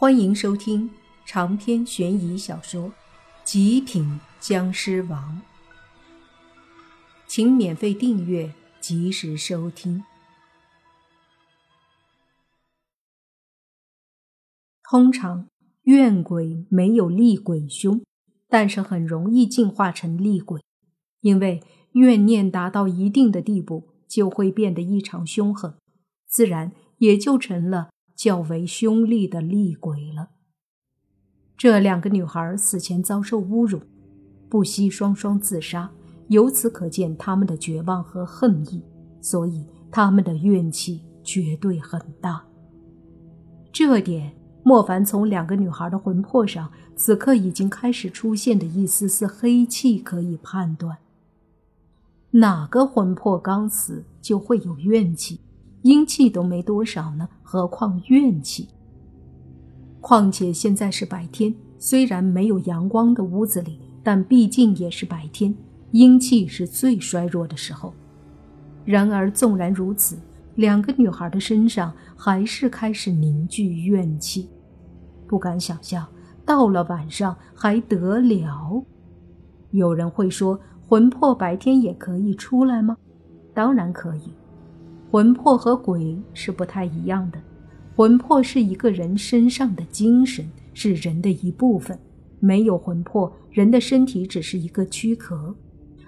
欢迎收听长篇悬疑小说《极品僵尸王》，请免费订阅，及时收听。通常怨鬼没有厉鬼凶，但是很容易进化成厉鬼，因为怨念达到一定的地步，就会变得异常凶狠，自然也就成了。较为凶厉的厉鬼了。这两个女孩死前遭受侮辱，不惜双双自杀，由此可见他们的绝望和恨意，所以他们的怨气绝对很大。这点，莫凡从两个女孩的魂魄上此刻已经开始出现的一丝丝黑气可以判断。哪个魂魄刚死就会有怨气？阴气都没多少呢，何况怨气？况且现在是白天，虽然没有阳光的屋子里，但毕竟也是白天，阴气是最衰弱的时候。然而，纵然如此，两个女孩的身上还是开始凝聚怨气。不敢想象，到了晚上还得了？有人会说，魂魄白天也可以出来吗？当然可以。魂魄和鬼是不太一样的，魂魄是一个人身上的精神，是人的一部分。没有魂魄，人的身体只是一个躯壳，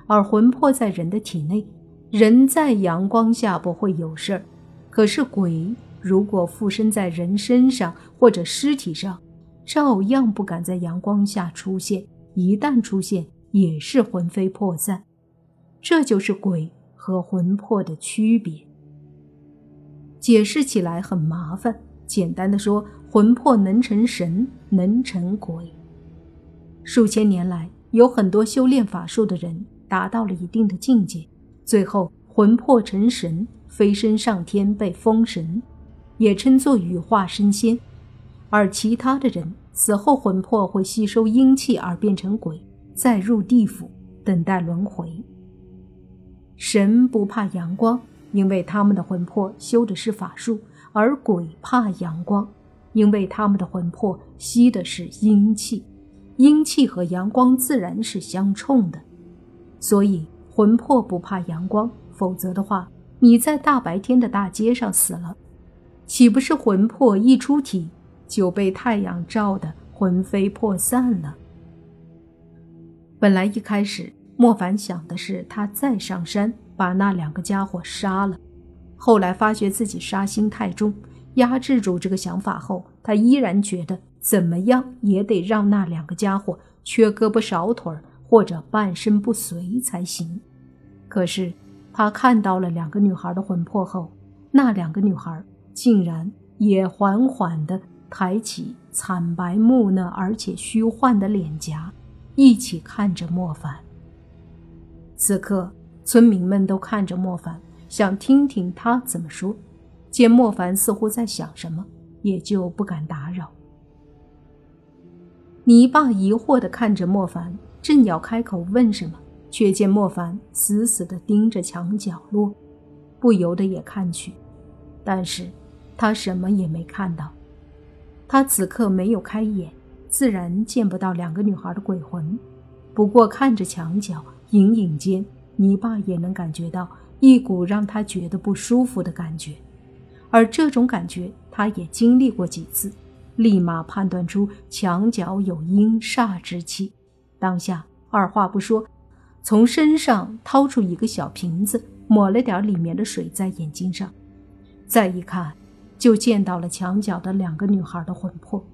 而魂魄在人的体内，人在阳光下不会有事儿。可是鬼如果附身在人身上或者尸体上，照样不敢在阳光下出现，一旦出现也是魂飞魄散。这就是鬼和魂魄的区别。解释起来很麻烦，简单的说，魂魄能成神，能成鬼。数千年来，有很多修炼法术的人达到了一定的境界，最后魂魄成神，飞升上天，被封神，也称作羽化升仙。而其他的人死后，魂魄会吸收阴气而变成鬼，再入地府等待轮回。神不怕阳光。因为他们的魂魄修的是法术，而鬼怕阳光，因为他们的魂魄吸的是阴气，阴气和阳光自然是相冲的，所以魂魄不怕阳光。否则的话，你在大白天的大街上死了，岂不是魂魄一出体就被太阳照得魂飞魄散了？本来一开始莫凡想的是他再上山。把那两个家伙杀了，后来发觉自己杀心太重，压制住这个想法后，他依然觉得怎么样也得让那两个家伙缺胳膊少腿或者半身不遂才行。可是他看到了两个女孩的魂魄后，那两个女孩竟然也缓缓地抬起惨白木讷而且虚幻的脸颊，一起看着莫凡。此刻。村民们都看着莫凡，想听听他怎么说。见莫凡似乎在想什么，也就不敢打扰。泥巴疑惑地看着莫凡，正要开口问什么，却见莫凡死死地盯着墙角落，不由得也看去，但是他什么也没看到。他此刻没有开眼，自然见不到两个女孩的鬼魂。不过看着墙角，隐隐间。你爸也能感觉到一股让他觉得不舒服的感觉，而这种感觉他也经历过几次，立马判断出墙角有阴煞之气。当下二话不说，从身上掏出一个小瓶子，抹了点里面的水在眼睛上，再一看，就见到了墙角的两个女孩的魂魄。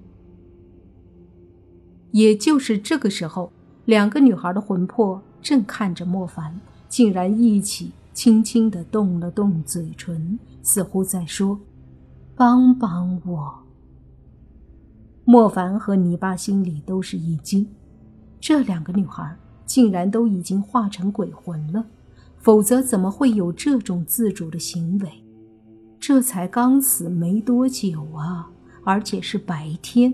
也就是这个时候，两个女孩的魂魄正看着莫凡。竟然一起轻轻地动了动嘴唇，似乎在说：“帮帮我。”莫凡和泥巴心里都是一惊，这两个女孩竟然都已经化成鬼魂了，否则怎么会有这种自主的行为？这才刚死没多久啊，而且是白天，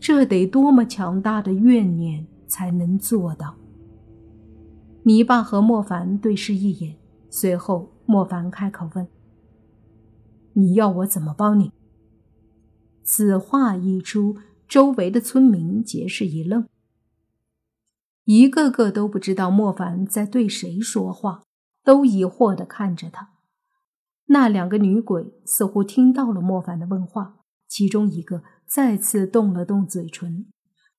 这得多么强大的怨念才能做到？泥巴和莫凡对视一眼，随后莫凡开口问：“你要我怎么帮你？”此话一出，周围的村民皆是一愣，一个个都不知道莫凡在对谁说话，都疑惑地看着他。那两个女鬼似乎听到了莫凡的问话，其中一个再次动了动嘴唇，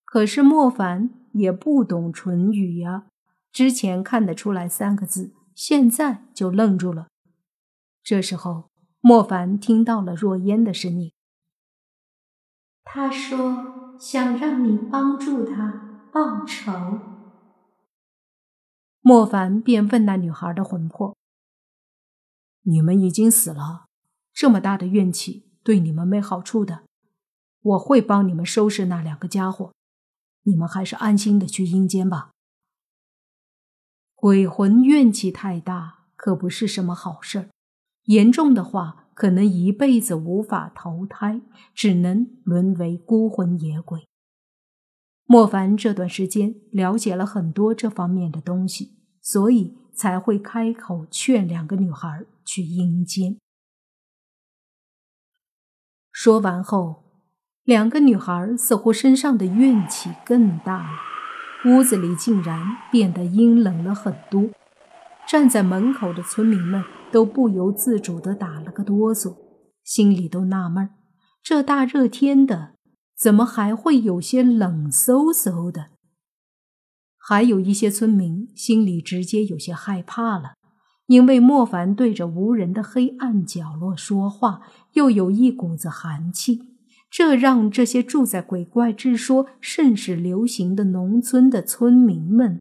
可是莫凡也不懂唇语呀，之前看得出来三个字，现在就愣住了。这时候，莫凡听到了若烟的声音。他说：“想让你帮助他报仇。”莫凡便问那女孩的魂魄：“你们已经死了，这么大的怨气对你们没好处的。我会帮你们收拾那两个家伙，你们还是安心的去阴间吧。鬼魂怨气太大，可不是什么好事儿，严重的话。”可能一辈子无法投胎，只能沦为孤魂野鬼。莫凡这段时间了解了很多这方面的东西，所以才会开口劝两个女孩去阴间。说完后，两个女孩似乎身上的怨气更大了，屋子里竟然变得阴冷了很多。站在门口的村民们。都不由自主地打了个哆嗦，心里都纳闷这大热天的，怎么还会有些冷飕飕的？还有一些村民心里直接有些害怕了，因为莫凡对着无人的黑暗角落说话，又有一股子寒气，这让这些住在鬼怪之说甚是流行的农村的村民们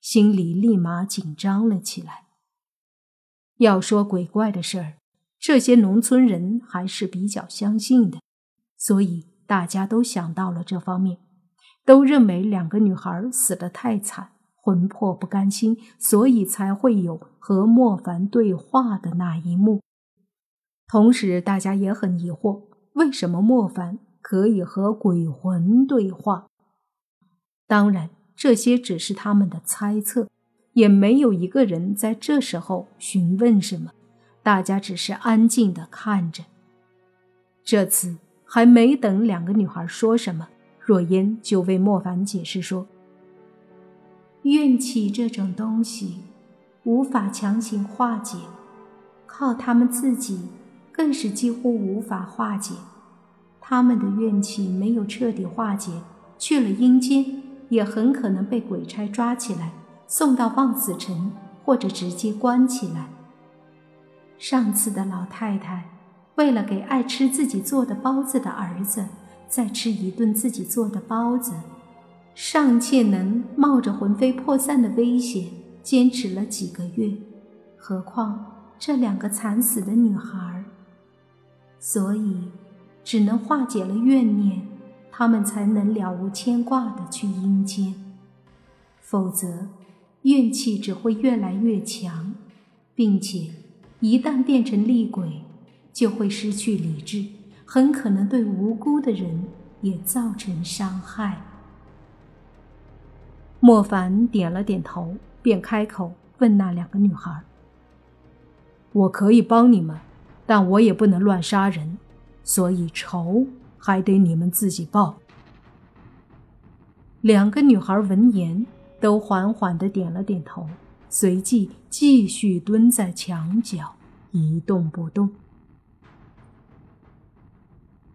心里立马紧张了起来。要说鬼怪的事儿，这些农村人还是比较相信的，所以大家都想到了这方面，都认为两个女孩死得太惨，魂魄不甘心，所以才会有和莫凡对话的那一幕。同时，大家也很疑惑，为什么莫凡可以和鬼魂对话？当然，这些只是他们的猜测。也没有一个人在这时候询问什么，大家只是安静的看着。这次还没等两个女孩说什么，若烟就为莫凡解释说：“怨气这种东西，无法强行化解，靠他们自己更是几乎无法化解。他们的怨气没有彻底化解，去了阴间，也很可能被鬼差抓起来。”送到望死城，或者直接关起来。上次的老太太为了给爱吃自己做的包子的儿子再吃一顿自己做的包子，尚且能冒着魂飞魄散的危险坚持了几个月，何况这两个惨死的女孩？所以，只能化解了怨念，他们才能了无牵挂的去阴间，否则。怨气只会越来越强，并且一旦变成厉鬼，就会失去理智，很可能对无辜的人也造成伤害。莫凡点了点头，便开口问那两个女孩：“我可以帮你们，但我也不能乱杀人，所以仇还得你们自己报。”两个女孩闻言。都缓缓的点了点头，随即继续蹲在墙角一动不动。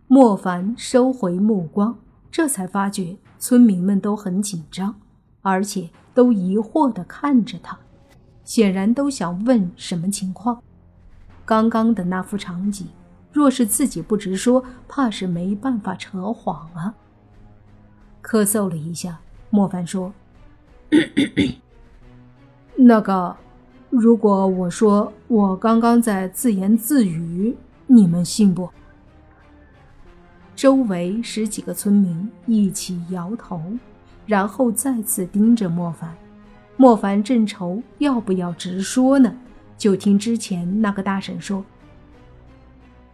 莫凡收回目光，这才发觉村民们都很紧张，而且都疑惑的看着他，显然都想问什么情况。刚刚的那幅场景，若是自己不直说，怕是没办法扯谎啊。咳嗽了一下，莫凡说。那个，如果我说我刚刚在自言自语，你们信不？周围十几个村民一起摇头，然后再次盯着莫凡。莫凡正愁要不要直说呢，就听之前那个大婶说：“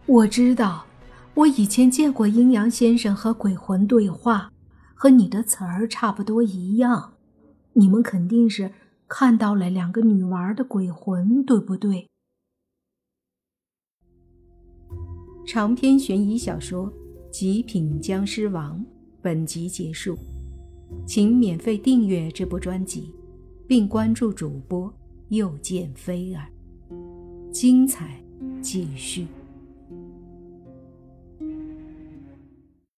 我知道，我以前见过阴阳先生和鬼魂对话，和你的词儿差不多一样。”你们肯定是看到了两个女娃的鬼魂，对不对？长篇悬疑小说《极品僵尸王本集结束，请免费订阅这部专辑，并关注主播又见菲儿，精彩继续。